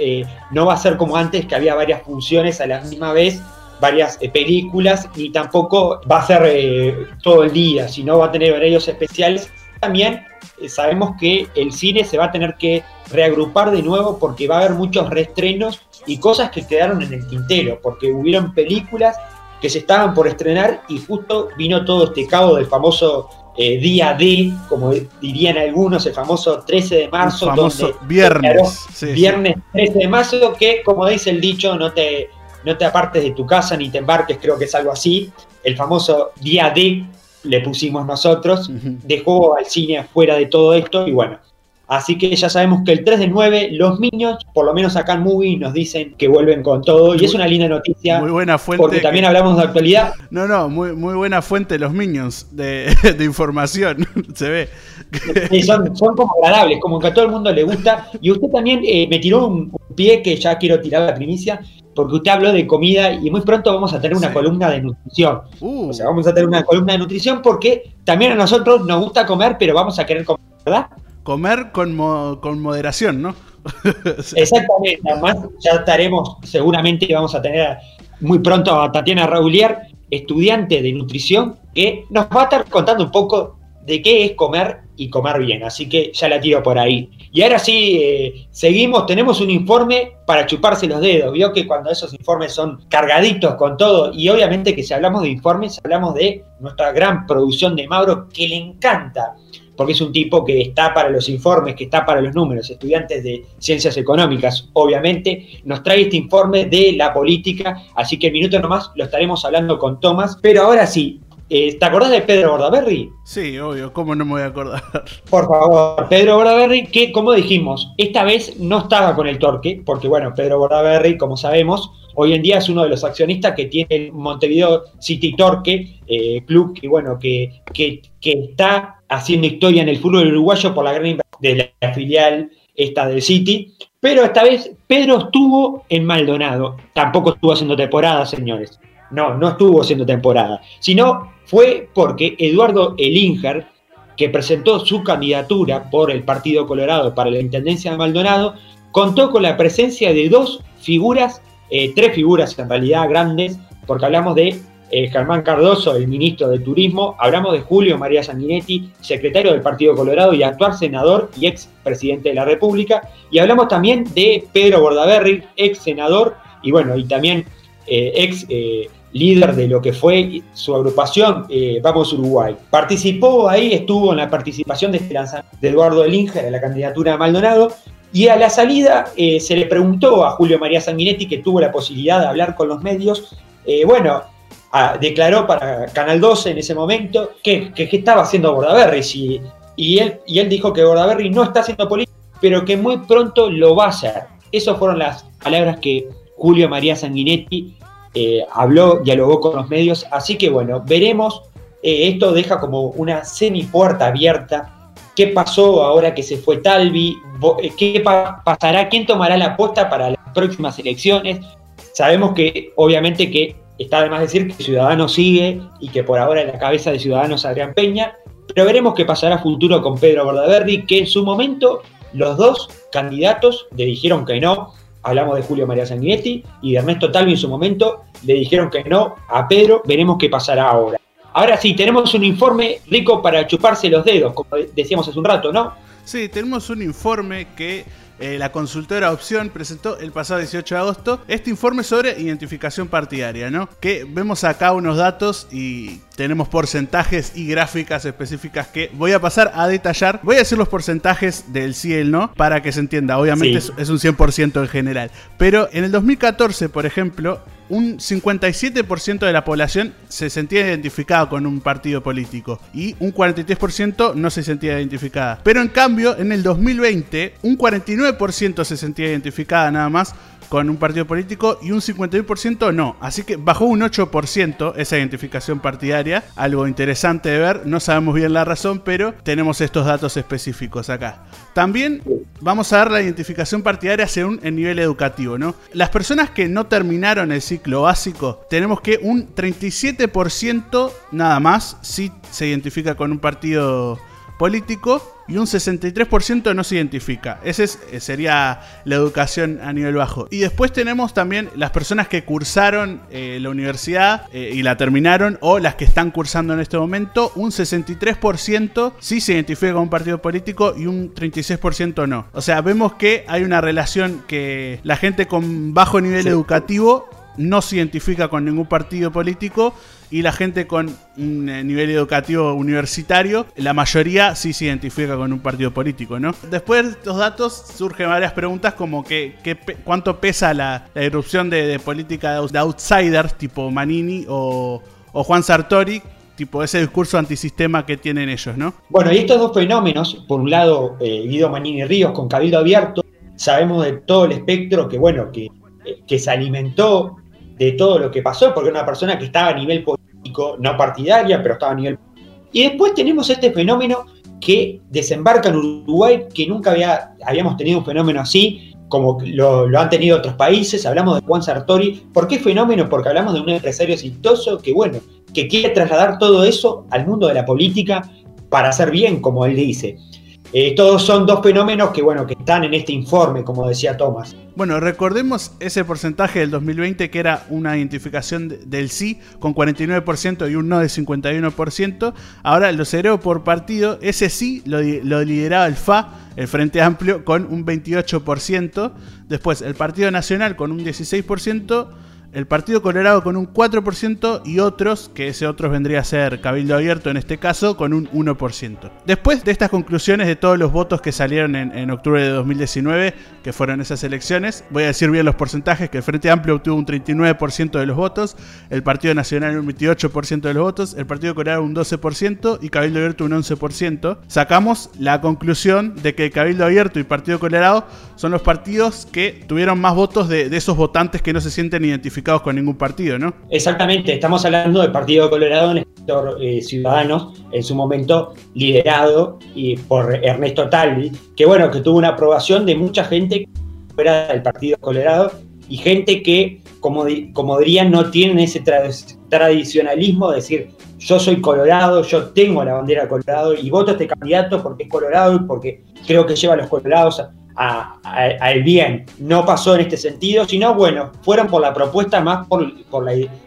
no va a ser como antes que había varias funciones a la misma vez varias eh, películas y tampoco va a ser eh, todo el día, sino va a tener horarios especiales. También eh, sabemos que el cine se va a tener que reagrupar de nuevo porque va a haber muchos reestrenos y cosas que quedaron en el tintero, porque hubieron películas que se estaban por estrenar y justo vino todo este cabo del famoso día D, como dirían algunos, el famoso 13 de marzo. famoso viernes. viernes 13 de marzo, que como dice el dicho, no te no te apartes de tu casa ni te embarques, creo que es algo así. El famoso día D le pusimos nosotros, dejó al cine afuera de todo esto y bueno. Así que ya sabemos que el 3 de 9, los niños, por lo menos acá en Movie, nos dicen que vuelven con todo. Y es una linda noticia. Muy buena fuente. Porque también hablamos de actualidad. No, no, muy, muy buena fuente los Minions de, información. Se ve. son, como agradables, como que a todo el mundo le gusta. Y usted también eh, me tiró un, pie que ya quiero tirar la primicia porque usted habló de comida y muy pronto vamos a tener una columna de nutrición. Uh. O sea, vamos a tener una columna de nutrición porque también a nosotros nos gusta comer, pero vamos a querer comer, ¿verdad? Comer con, con moderación, ¿no? Exactamente, además ya estaremos, seguramente vamos a tener muy pronto a Tatiana Raulier, estudiante de nutrición, que nos va a estar contando un poco de qué es comer y comer bien. Así que ya la tiro por ahí. Y ahora sí, eh, seguimos, tenemos un informe para chuparse los dedos. Vio que cuando esos informes son cargaditos con todo, y obviamente que si hablamos de informes, hablamos de nuestra gran producción de Mauro, que le encanta, porque es un tipo que está para los informes, que está para los números, estudiantes de ciencias económicas, obviamente, nos trae este informe de la política, así que en minuto nomás lo estaremos hablando con Tomás, pero ahora sí, eh, ¿Te acordás de Pedro Bordaberry? Sí, obvio, ¿cómo no me voy a acordar? Por favor, Pedro Bordaberry, que como dijimos, esta vez no estaba con el torque, porque bueno, Pedro Bordaberry, como sabemos, hoy en día es uno de los accionistas que tiene el Montevideo City Torque, eh, club que bueno, que, que, está haciendo historia en el fútbol uruguayo por la gran inversión de la filial esta del City. Pero esta vez Pedro estuvo en Maldonado, tampoco estuvo haciendo temporada, señores no, no estuvo haciendo temporada, sino fue porque Eduardo Elinger, que presentó su candidatura por el Partido Colorado para la Intendencia de Maldonado, contó con la presencia de dos figuras, eh, tres figuras en realidad grandes, porque hablamos de eh, Germán Cardoso, el ministro de Turismo, hablamos de Julio María Sanguinetti, secretario del Partido Colorado y actual senador y ex presidente de la República, y hablamos también de Pedro Bordaberry, ex senador y bueno, y también eh, ex líder de lo que fue su agrupación Vamos Uruguay. Participó ahí, estuvo en la participación de, de Eduardo Elinger en la candidatura de Maldonado y a la salida eh, se le preguntó a Julio María Sanguinetti, que tuvo la posibilidad de hablar con los medios, eh, bueno, declaró para Canal 12 en ese momento que, estaba haciendo Bordaberry. y, él, y él dijo que Bordaberry no está haciendo política, pero que muy pronto lo va a hacer. Esas fueron las palabras que Julio María Sanguinetti eh, habló, dialogó con los medios. Así que bueno, veremos. esto deja como una semi puerta abierta qué pasó ahora que se fue Talvi, eh, qué pasará, quién tomará la apuesta para las próximas elecciones. Sabemos que obviamente que está de más decir que Ciudadanos sigue y que por ahora en la cabeza de Ciudadanos Adrián Peña, pero veremos qué pasará futuro con Pedro Bordaberry, que en su momento los dos candidatos le dijeron que no. Hablamos de Julio María Sanguinetti y de Ernesto Talvi en su momento le dijeron que no a Pedro. Veremos qué pasará ahora. Ahora sí, tenemos un informe rico para chuparse los dedos, como decíamos hace un rato, ¿no? Sí, tenemos un informe que eh, la consultora Opción presentó el pasado 18 de agosto este informe sobre identificación partidaria, ¿no? Que vemos acá unos datos y tenemos porcentajes y gráficas específicas que voy a pasar a detallar. Voy a decir los porcentajes del sí y el no para que se entienda. Obviamente es, un 100% en general. Pero en el 2014, por ejemplo, un 57% de la población se sentía identificada con un partido político y un 43% no se sentía identificada. Pero en cambio, en el 2020, un 49% se sentía identificada nada más con un partido político y un 51% no. Así que bajó un 8% esa identificación partidaria. Algo interesante de ver. No sabemos bien la razón, pero tenemos estos datos específicos acá. También vamos a ver la identificación partidaria según el nivel educativo, ¿no? Las personas que no terminaron el ciclo básico, tenemos que un 37% nada más sí se identifica con un partido político y un 63% no se identifica. Esa eh, sería la educación a nivel bajo. Y después tenemos también las personas que cursaron eh, la universidad eh, y la terminaron o las que están cursando en este momento. Un 63% sí se identifica con un partido político y un 36% no. O sea, vemos que hay una relación que la gente con bajo nivel educativo no se identifica con ningún partido político y la gente con un eh, nivel educativo universitario, la mayoría sí se identifica con un partido político, ¿no? Después de estos datos surgen varias preguntas como que, cuánto pesa la, erupción de, política de outsiders tipo Manini o, Juan Sartori, tipo ese discurso antisistema que tienen ellos, ¿no? Bueno, y estos dos fenómenos, por un lado eh, Guido Manini Ríos con Cabildo Abierto, sabemos de todo el espectro que, bueno, que, que se alimentó de todo lo que pasó, porque era una persona que estaba a nivel político, no partidaria, pero estaba a nivel Y después tenemos este fenómeno que desembarca en Uruguay, que nunca había, habíamos tenido un fenómeno así, como lo, han tenido otros países, hablamos de Juan Sartori. ¿Por qué fenómeno? Porque hablamos de un empresario exitoso que, bueno, que quiere trasladar todo eso al mundo de la política para hacer bien, como él dice. Eh, todos son dos fenómenos que, bueno, que están en este informe, como decía Tomás. Bueno, recordemos ese porcentaje del 2020 que era una identificación del sí con 49% y un no de 51%. Ahora lo cerró por partido, ese sí lo lideraba el FA, el Frente Amplio, con un 28%. Después el Partido Nacional con un 16% el Partido Colorado con un 4% y otros, que ese otros vendría a ser Cabildo Abierto en este caso, con un 1%. Después de estas conclusiones de todos los votos que salieron en, octubre de 2019, que fueron esas elecciones, voy a decir bien los porcentajes, que el Frente Amplio obtuvo un 39% de los votos, el Partido Nacional un 28% de los votos, el Partido Colorado un 12% y Cabildo Abierto un 11%. Sacamos la conclusión de que Cabildo Abierto y Partido Colorado son los partidos que tuvieron más votos de, esos votantes que no se sienten identificados con ningún partido, ¿no? Exactamente, estamos hablando del Partido Colorado en el sector eh, Ciudadanos, en su momento liderado y por Ernesto Talvi, que bueno, que tuvo una aprobación de mucha gente fuera del Partido Colorado y gente que, como, como dirían, no tienen ese tradicionalismo de decir, yo soy colorado, yo tengo la bandera colorado y voto a este candidato porque es colorado y porque creo que lleva a los colorados al bien. No pasó en este sentido, sino, bueno, fueron por la propuesta más por, por,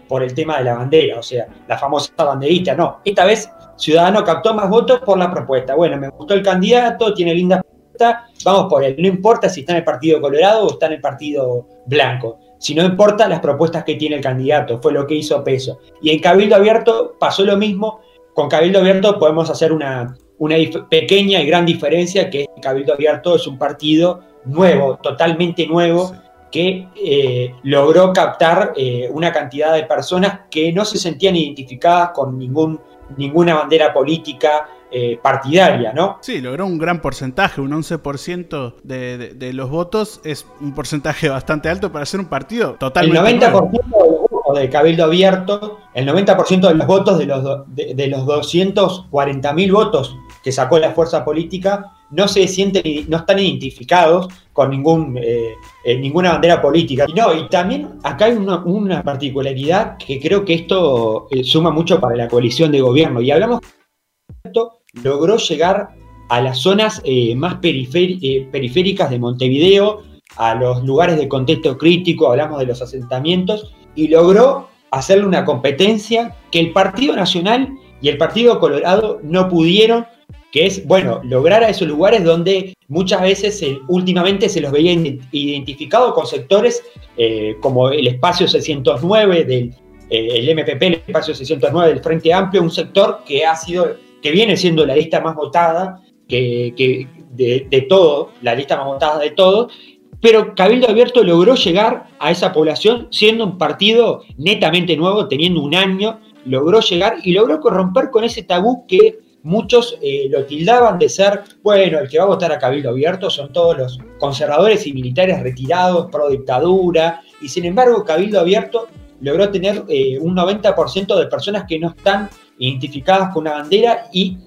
por el tema de la bandera, o sea, la famosa banderita. No, esta vez Ciudadano captó más votos por la propuesta. Bueno, me gustó el candidato, tiene linda propuesta, vamos por él. No importa si está en el Partido Colorado o está en el Partido Blanco. Si no importa las propuestas que tiene el candidato, fue lo que hizo Peso. Y en Cabildo Abierto pasó lo mismo. Con Cabildo Abierto podemos hacer una, una pequeña y gran diferencia, que Cabildo Abierto es un partido nuevo, totalmente nuevo, que eh, logró captar eh, una cantidad de personas que no se sentían identificadas con ningún, ninguna bandera política eh, partidaria, ¿no? Sí, logró un gran porcentaje, un 11% de, de, los votos es un porcentaje bastante alto para ser un partido totalmente. El 90% de de Cabildo Abierto, el 90% de los votos de los, de, de los 240.000 votos que sacó la fuerza política no se sienten, no están identificados con ningún, eh, eh, ninguna bandera política. Y no, y también acá hay una, particularidad que creo que esto eh, suma mucho para la coalición de gobierno. Y hablamos esto logró llegar a las zonas más periféricas de Montevideo, a los lugares de contexto crítico, hablamos de los asentamientos, y logró hacerle una competencia que el Partido Nacional y el Partido Colorado no pudieron que es, bueno, lograr a esos lugares donde muchas veces últimamente se los veía identificados con sectores eh, como el espacio 609 del eh, el MPP, el espacio 609 del Frente Amplio, un sector que ha sido, que viene siendo la lista más votada que, de, de, todo, la lista más votada de todo, pero Cabildo Abierto logró llegar a esa población siendo un partido netamente nuevo, teniendo un año, logró llegar y logró corromper con ese tabú que muchos eh, lo tildaban de ser, bueno, el que va a votar a Cabildo Abierto son todos los conservadores y militares retirados, pro dictadura, y sin embargo Cabildo Abierto logró tener eh, un 90% de personas que no están identificadas con una bandera y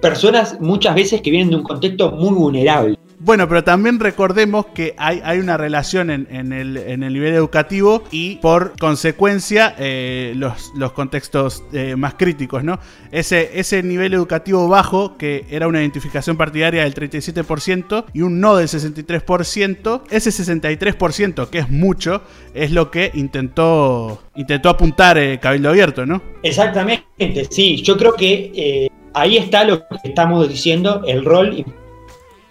personas muchas veces que vienen de un contexto muy vulnerable. Bueno, pero también recordemos que hay, hay una relación en, el, nivel educativo y por consecuencia eh, los, los, contextos eh, más críticos, ¿no? Ese, ese nivel educativo bajo, que era una identificación partidaria del 37% y un no del 63%, ese 63%, que es mucho, es lo que intentó, intentó apuntar eh, Cabildo Abierto, ¿no? Exactamente, sí, yo creo que ahí está lo que estamos diciendo, el rol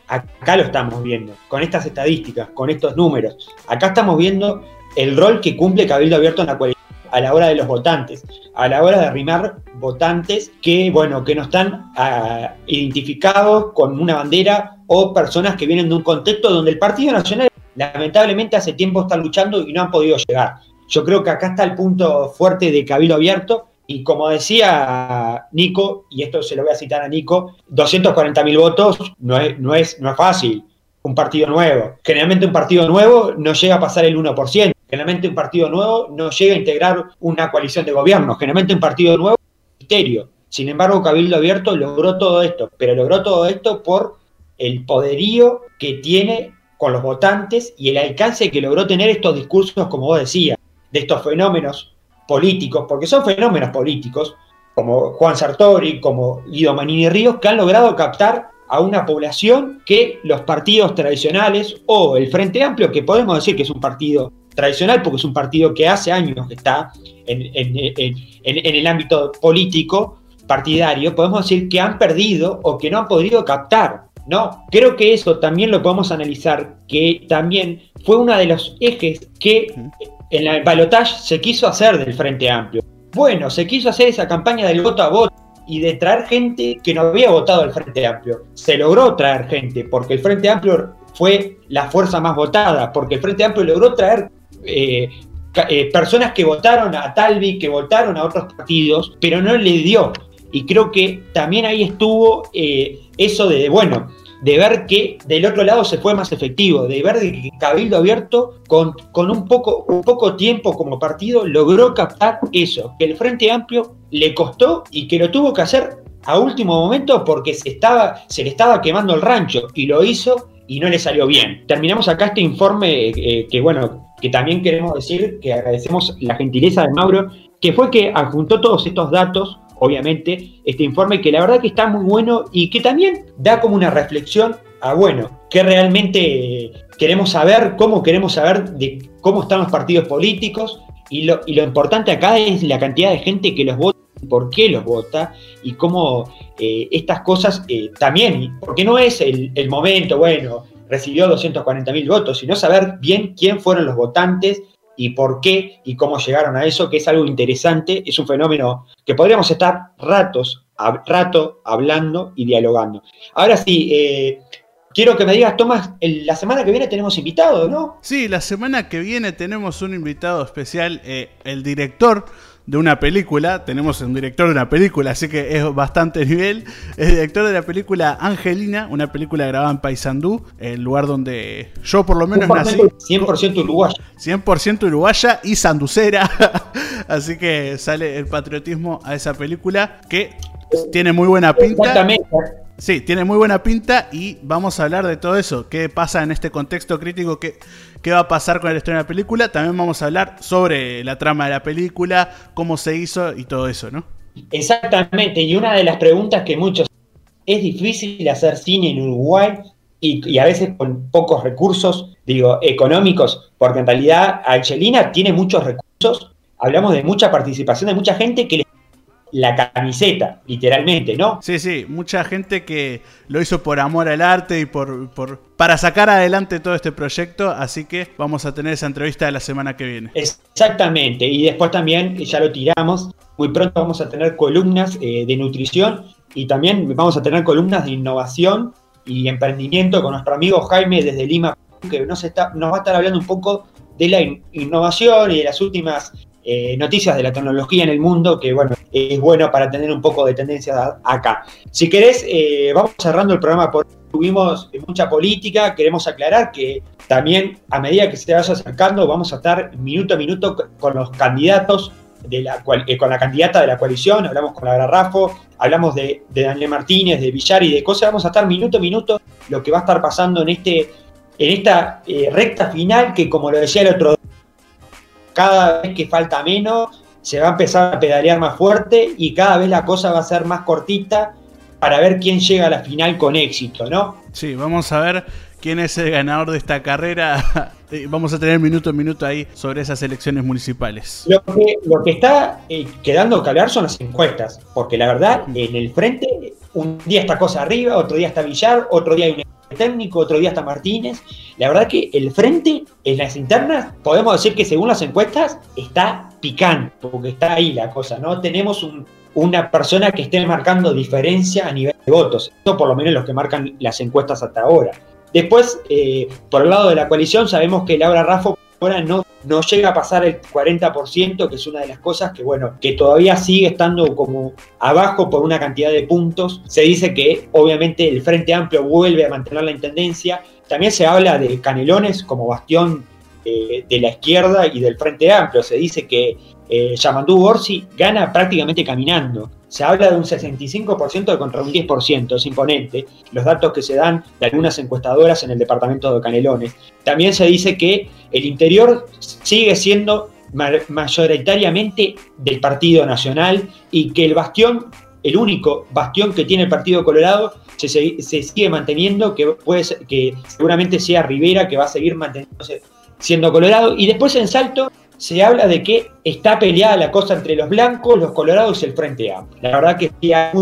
Acá lo estamos viendo, con estas estadísticas, con estos números. Acá estamos viendo el rol que cumple Cabildo Abierto en la coalición a la hora de los votantes, a la hora de arrimar votantes que, bueno, que no están ah, identificados con una bandera o personas que vienen de un contexto donde el Partido Nacional lamentablemente hace tiempo está luchando y no han podido llegar. Yo creo que acá está el punto fuerte de Cabildo Abierto y como decía Nico, y esto se lo voy a citar a Nico, 240.000 votos no es, no, es, no es fácil. Un partido nuevo. Generalmente un partido nuevo no llega a pasar el 1%. Generalmente un partido nuevo no llega a integrar una coalición de gobierno. Generalmente un partido nuevo misterio. Sin embargo, Cabildo Abierto logró todo esto, pero logró todo esto por el poderío que tiene con los votantes y el alcance que logró tener estos discursos, como vos decías, de estos fenómenos políticos, porque son fenómenos políticos, como Juan Sartori, como Guido Manini Ríos, que han logrado captar a una población que los partidos tradicionales o el Frente Amplio, que podemos decir que es un partido tradicional, porque es un partido que hace años que está en, el ámbito político partidario, podemos decir que han perdido o que no han podido captar. No, creo que eso también lo podemos analizar, que también fue uno de los ejes que en el balotaje se quiso hacer del Frente Amplio. Bueno, se quiso hacer esa campaña del voto a voto y de traer gente que no había votado al Frente Amplio. Se logró traer gente, porque el Frente Amplio fue la fuerza más votada, porque el Frente Amplio logró traer eh, eh, personas que votaron a Talvi, que votaron a otros partidos, pero no le dio. Y creo que también ahí estuvo eh, eso de, bueno, de ver que del otro lado se fue más efectivo, de ver que Cabildo Abierto con, con un, poco, un poco tiempo como partido logró captar eso, que el Frente Amplio le costó y que lo tuvo que hacer a último momento porque se, estaba, se le estaba quemando el rancho y lo hizo y no le salió bien. Terminamos acá este informe eh, que, bueno, que también queremos decir que agradecemos la gentileza de Mauro, que fue que adjuntó todos estos datos, obviamente, este informe que la verdad que está muy bueno y que también da como una reflexión a, bueno, que realmente queremos saber, cómo queremos saber de cómo están los partidos políticos y lo, y lo importante acá es la cantidad de gente que los vota por qué los vota y cómo eh, estas cosas eh, también, porque no es el, momento, bueno, recibió 240 mil votos, sino saber bien quién fueron los votantes y por qué y cómo llegaron a eso, que es algo interesante, es un fenómeno que podríamos estar ratos, a, rato hablando y dialogando. Ahora sí, eh, quiero que me digas, Tomás, la semana que viene tenemos invitado, ¿no? Sí, la semana que viene tenemos un invitado especial, el director de una película. Tenemos un director de una película, así que es bastante nivel. Es director de la película Angelina, una película grabada en Paysandú, el lugar donde yo por lo menos nací. 100% uruguaya. 100% uruguaya y sanducera. así que sale el patriotismo a esa película que tiene muy buena pinta. Exactamente. Sí, tiene muy buena pinta y vamos a hablar de todo eso. ¿Qué pasa en este contexto crítico? ¿Qué, qué va a pasar con el estreno de la película? También vamos a hablar sobre la trama de la película, cómo se hizo y todo eso, ¿no? Exactamente, y una de las preguntas que muchos... Es difícil hacer cine en Uruguay y, a veces con pocos recursos, digo, económicos, porque en realidad Angelina tiene muchos recursos, hablamos de mucha participación de mucha gente que le la camiseta, literalmente, ¿no? Sí, sí, mucha gente que lo hizo por amor al arte y por, por para sacar adelante todo este proyecto, así que vamos a tener esa entrevista de la semana que viene. Exactamente, y después también, ya lo tiramos, muy pronto vamos a tener columnas eh, de nutrición y también vamos a tener columnas de innovación y emprendimiento con nuestro amigo Jaime desde Lima, que nos, está, nos va a estar hablando un poco de la innovación y de las últimas eh, noticias de la tecnología en el mundo, que bueno, es bueno para tener un poco de tendencia acá. Si querés, eh, vamos cerrando el programa porque tuvimos mucha política, queremos aclarar que también a medida que se vaya acercando vamos a estar minuto a minuto con los candidatos de la eh, con la candidata de la coalición, hablamos con la Garrafo, hablamos de, Daniel Martínez, de Villar y de cosas, vamos a estar minuto a minuto lo que va a estar pasando en este en esta recta final que como lo decía el otro cada vez que falta menos, se va a empezar a pedalear más fuerte y cada vez la cosa va a ser más cortita para ver quién llega a la final con éxito, ¿no? Sí, vamos a ver quién es el ganador de esta carrera. Vamos a tener minuto a minuto ahí sobre esas elecciones municipales. Lo que, lo que está eh, quedando claro son las encuestas, porque la verdad, en el frente, un día está Cosa arriba, otro día está Villar, otro día hay un técnico, otro día está Martínez. La verdad que el frente en las internas, podemos decir que según las encuestas, está picante, porque está ahí la cosa, ¿no? Tenemos una persona que esté marcando diferencia a nivel de votos. Eso por lo menos los que marcan las encuestas hasta ahora. Después, eh, por el lado de la coalición, sabemos que Laura Raffo ahora no, no llega a pasar el 40%, que es una de las cosas que, bueno, que todavía sigue estando como abajo por una cantidad de puntos. Se dice que obviamente el Frente Amplio vuelve a mantener la intendencia. También se habla de Canelones como bastión eh, de la izquierda y del Frente Amplio. Se dice que eh, Yamandú gana prácticamente caminando. Se habla de un 65% contra un 10%, es imponente. Los datos que se dan de algunas encuestadoras en el departamento de Canelones. También se dice que el interior sigue siendo mayoritariamente del Partido Nacional y que el bastión, el único bastión que tiene el Partido Colorado, se, sigue manteniendo, que, puede que seguramente sea Rivera, que va a seguir manteniéndose siendo Colorado. Y después en Salto se habla de que está peleada la cosa entre los blancos, los colorados y el Frente Amplio. La verdad que hay,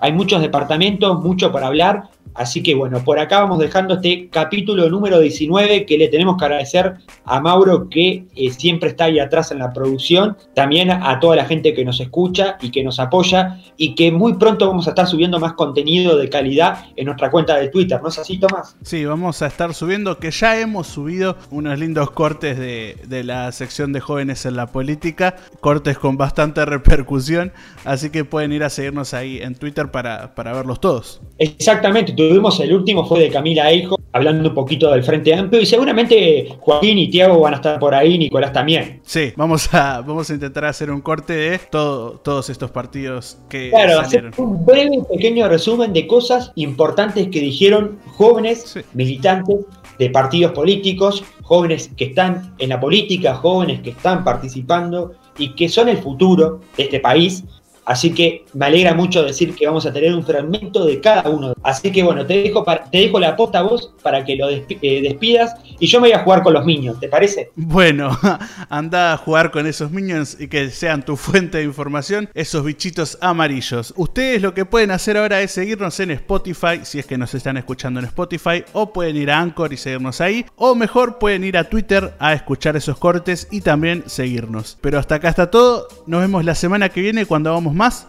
hay muchos departamentos, mucho para hablar, Así que bueno, por acá vamos dejando este capítulo número 19 que le tenemos que agradecer a Mauro que eh, siempre está ahí atrás en la producción, también a toda la gente que nos escucha y que nos apoya y que muy pronto vamos a estar subiendo más contenido de calidad en nuestra cuenta de Twitter, ¿no es así Tomás? Sí, vamos a estar subiendo, que ya hemos subido unos lindos cortes de, de la sección de jóvenes en la política, cortes con bastante repercusión, así que pueden ir a seguirnos ahí en Twitter para, para verlos todos. Exactamente tuvimos el último fue de Camila Eijo, hablando un poquito del Frente Amplio, y seguramente Joaquín y Tiago van a estar por ahí, Nicolás también. Sí, vamos a, vamos a intentar hacer un corte de todo, todos estos partidos que. Claro, hacer un breve, pequeño resumen de cosas importantes que dijeron jóvenes militantes de partidos políticos, jóvenes que están en la política, jóvenes que están participando y que son el futuro de este país Así que me alegra mucho decir que vamos a tener un fragmento de cada uno. Así que bueno, te dejo, te dejo la posta a vos para que lo eh, despidas y yo me voy a jugar con los minions, ¿te parece? Bueno, anda a jugar con esos minions y que sean tu fuente de información, esos bichitos amarillos. Ustedes lo que pueden hacer ahora es seguirnos en Spotify, si es que nos están escuchando en Spotify, o pueden ir a Anchor y seguirnos ahí, o mejor pueden ir a Twitter a escuchar esos cortes y también seguirnos. Pero hasta acá está todo, nos vemos la semana que viene cuando vamos más,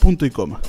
punto y coma.